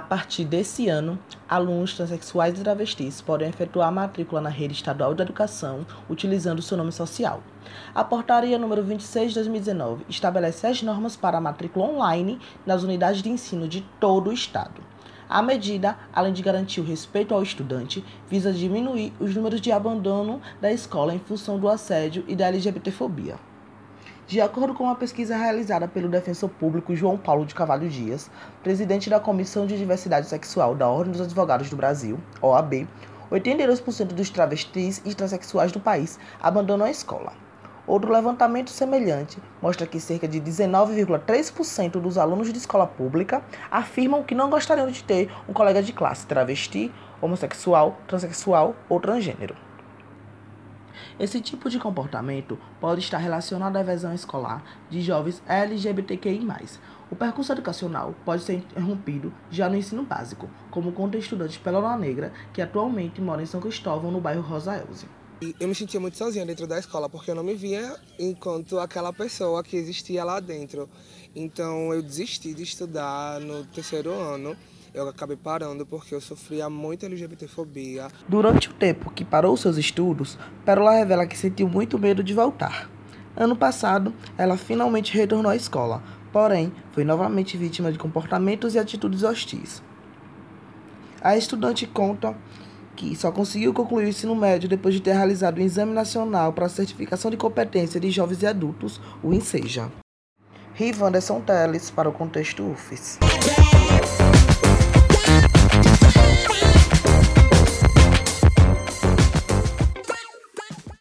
partir desse ano, alunos transexuais e travestis podem efetuar a matrícula na rede estadual de educação utilizando seu nome social. A portaria número 26 de 2019 estabelece as normas para a matrícula online nas unidades de ensino de todo o estado. A medida, além de garantir o respeito ao estudante, visa diminuir os números de abandono da escola em função do assédio e da LGBTfobia. De acordo com uma pesquisa realizada pelo defensor público João Paulo de Cavalho Dias, presidente da Comissão de Diversidade Sexual da Ordem dos Advogados do Brasil, OAB, 82% dos travestis e transexuais do país abandonam a escola. Outro levantamento semelhante mostra que cerca de 19,3% dos alunos de escola pública afirmam que não gostariam de ter um colega de classe travesti, homossexual, transexual ou transgênero. Esse tipo de comportamento pode estar relacionado à evasão escolar de jovens LGBTQI+. O percurso educacional pode ser interrompido já no ensino básico, como conta estudante Pelona Negra, que atualmente mora em São Cristóvão, no bairro Rosa Elze. Eu me sentia muito sozinha dentro da escola, porque eu não me via enquanto aquela pessoa que existia lá dentro. Então eu desisti de estudar no terceiro ano eu acabei parando porque eu sofria muita LGBTfobia. Durante o tempo que parou seus estudos, Pérola revela que sentiu muito medo de voltar. Ano passado, ela finalmente retornou à escola, porém, foi novamente vítima de comportamentos e atitudes hostis. A estudante conta que só conseguiu concluir o ensino médio depois de ter realizado o Exame Nacional para a Certificação de Competência de Jovens e Adultos, o INSEJA. Riva Anderson Teles, para o Contexto UFES.